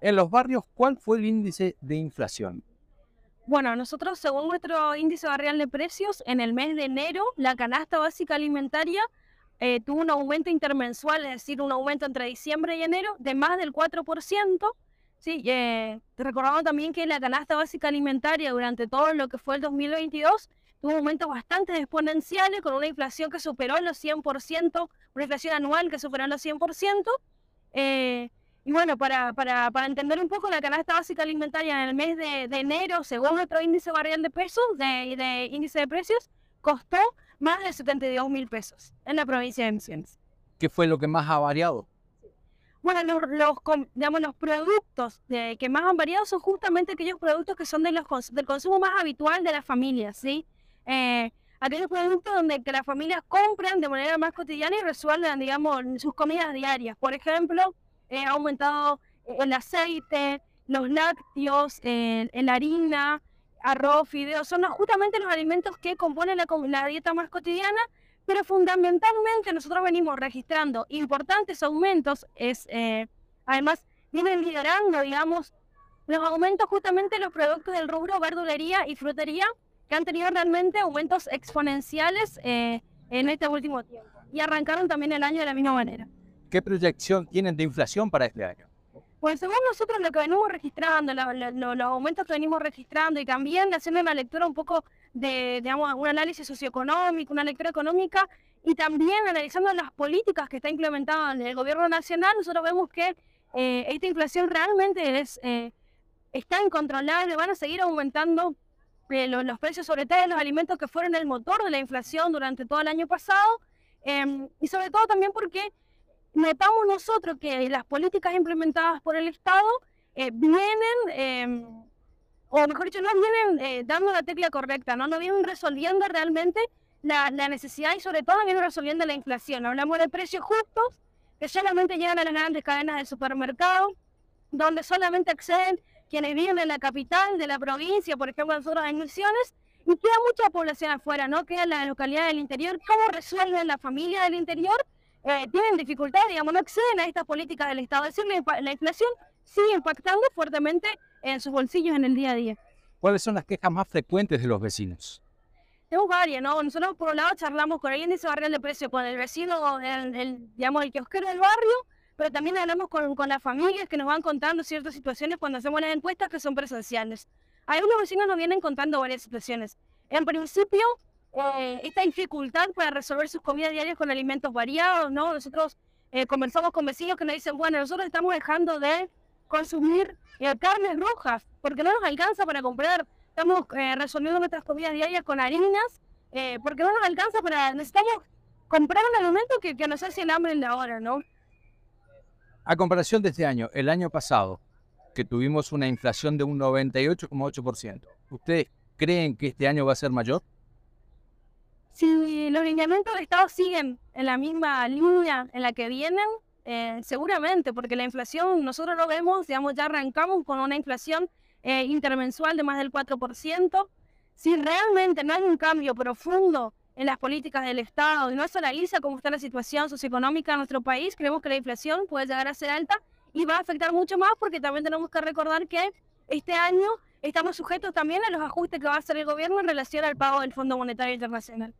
En los barrios, ¿cuál fue el índice de inflación? Bueno, nosotros, según nuestro índice barrial de precios, en el mes de enero, la canasta básica alimentaria eh, tuvo un aumento intermensual, es decir, un aumento entre diciembre y enero de más del 4%. Sí, eh, recordamos también que la canasta básica alimentaria durante todo lo que fue el 2022 tuvo aumentos bastante exponenciales con una inflación que superó los 100%, una inflación anual que superó los 100%. Eh, y bueno, para, para, para, entender un poco la canasta básica alimentaria en el mes de, de enero, según nuestro índice variable de pesos, de, de índice de precios, costó más de 72 mil pesos en la provincia de Misiones. ¿Qué fue lo que más ha variado? Bueno, los, los, digamos, los productos de, que más han variado son justamente aquellos productos que son de los, del consumo más habitual de las familias, ¿sí? Eh, aquellos productos donde que las familias compran de manera más cotidiana y resuelven, digamos, sus comidas diarias. Por ejemplo, eh, ha aumentado el aceite, los lácteos, la harina, arroz, fideos, son justamente los alimentos que componen la, dieta más cotidiana, pero fundamentalmente nosotros venimos registrando importantes aumentos, es, eh, además vienen liderando, digamos, los aumentos justamente los productos del rubro verdulería y frutería, que han tenido realmente aumentos exponenciales eh, en este último tiempo. Y arrancaron también el año de la misma manera. ¿Qué proyección tienen de inflación para este año? Pues según nosotros lo que venimos registrando, los aumentos que venimos registrando y también haciendo una lectura un poco de, digamos, un análisis socioeconómico, una lectura económica y también analizando las políticas que está implementando el gobierno nacional, nosotros vemos que eh, esta inflación realmente es, eh, está incontrolable, van a seguir aumentando eh, los, precios, sobre todo de los alimentos que fueron el motor de la inflación durante todo el año pasado, em, y sobre todo también porque notamos nosotros que las políticas implementadas por el Estado eh, vienen, em, o mejor dicho, no vienen eh, dando la tecla correcta, ¿no? no vienen resolviendo realmente la, necesidad y sobre todo vienen resolviendo la inflación. Hablamos de precios justos que solamente llegan a las grandes cadenas de supermercado, donde solamente acceden quienes viven en la capital de la provincia, por ejemplo, nosotros en Misiones, y queda mucha población afuera, ¿no? Queda la localidad del interior. ¿Cómo resuelven la familia del interior? Eh, tienen dificultades, digamos, no acceden a estas políticas del Estado. Es decir, la inflación sigue impactando fuertemente en sus bolsillos en el día a día. ¿Cuáles son las quejas más frecuentes de los vecinos? Tenemos varias, ¿no? Nosotros por un lado charlamos con el índice barrial de precio, con el vecino, el, el, digamos, el kiosquero del barrio, pero también hablamos con, con, las familias que nos van contando ciertas situaciones cuando hacemos las encuestas que son presenciales. Algunos vecinos nos vienen contando varias situaciones. En principio, eh, esta dificultad para resolver sus comidas diarias con alimentos variados, ¿no? Nosotros eh, conversamos con vecinos que nos dicen, bueno, nosotros estamos dejando de consumir eh, carnes rojas porque no nos alcanza para comprar, estamos resolviendo nuestras comidas diarias con harinas porque no nos alcanza para, necesitamos comprar un alimento que, que nos hace el hambre en la hora, ¿no? A comparación de este año, el año pasado, que tuvimos una inflación de un 98,8%, ¿ustedes creen que este año va a ser mayor? Si los lineamientos del Estado siguen en la misma línea en la que vienen, eh, seguramente, porque la inflación nosotros lo vemos, digamos, ya arrancamos con una inflación eh, intermensual de más del 4%. Si realmente no hay un cambio profundo en las políticas del Estado y no se analiza cómo está la situación socioeconómica de nuestro país, creemos que la inflación puede llegar a ser alta y va a afectar mucho más porque también tenemos que recordar que este año estamos sujetos también a los ajustes que va a hacer el gobierno en relación al pago del Fondo Monetario Internacional.